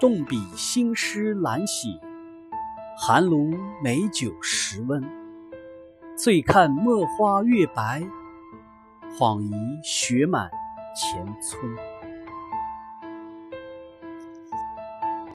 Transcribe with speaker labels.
Speaker 1: 动笔新诗难写，寒炉美酒时温。醉看墨花月白，恍疑雪满前村。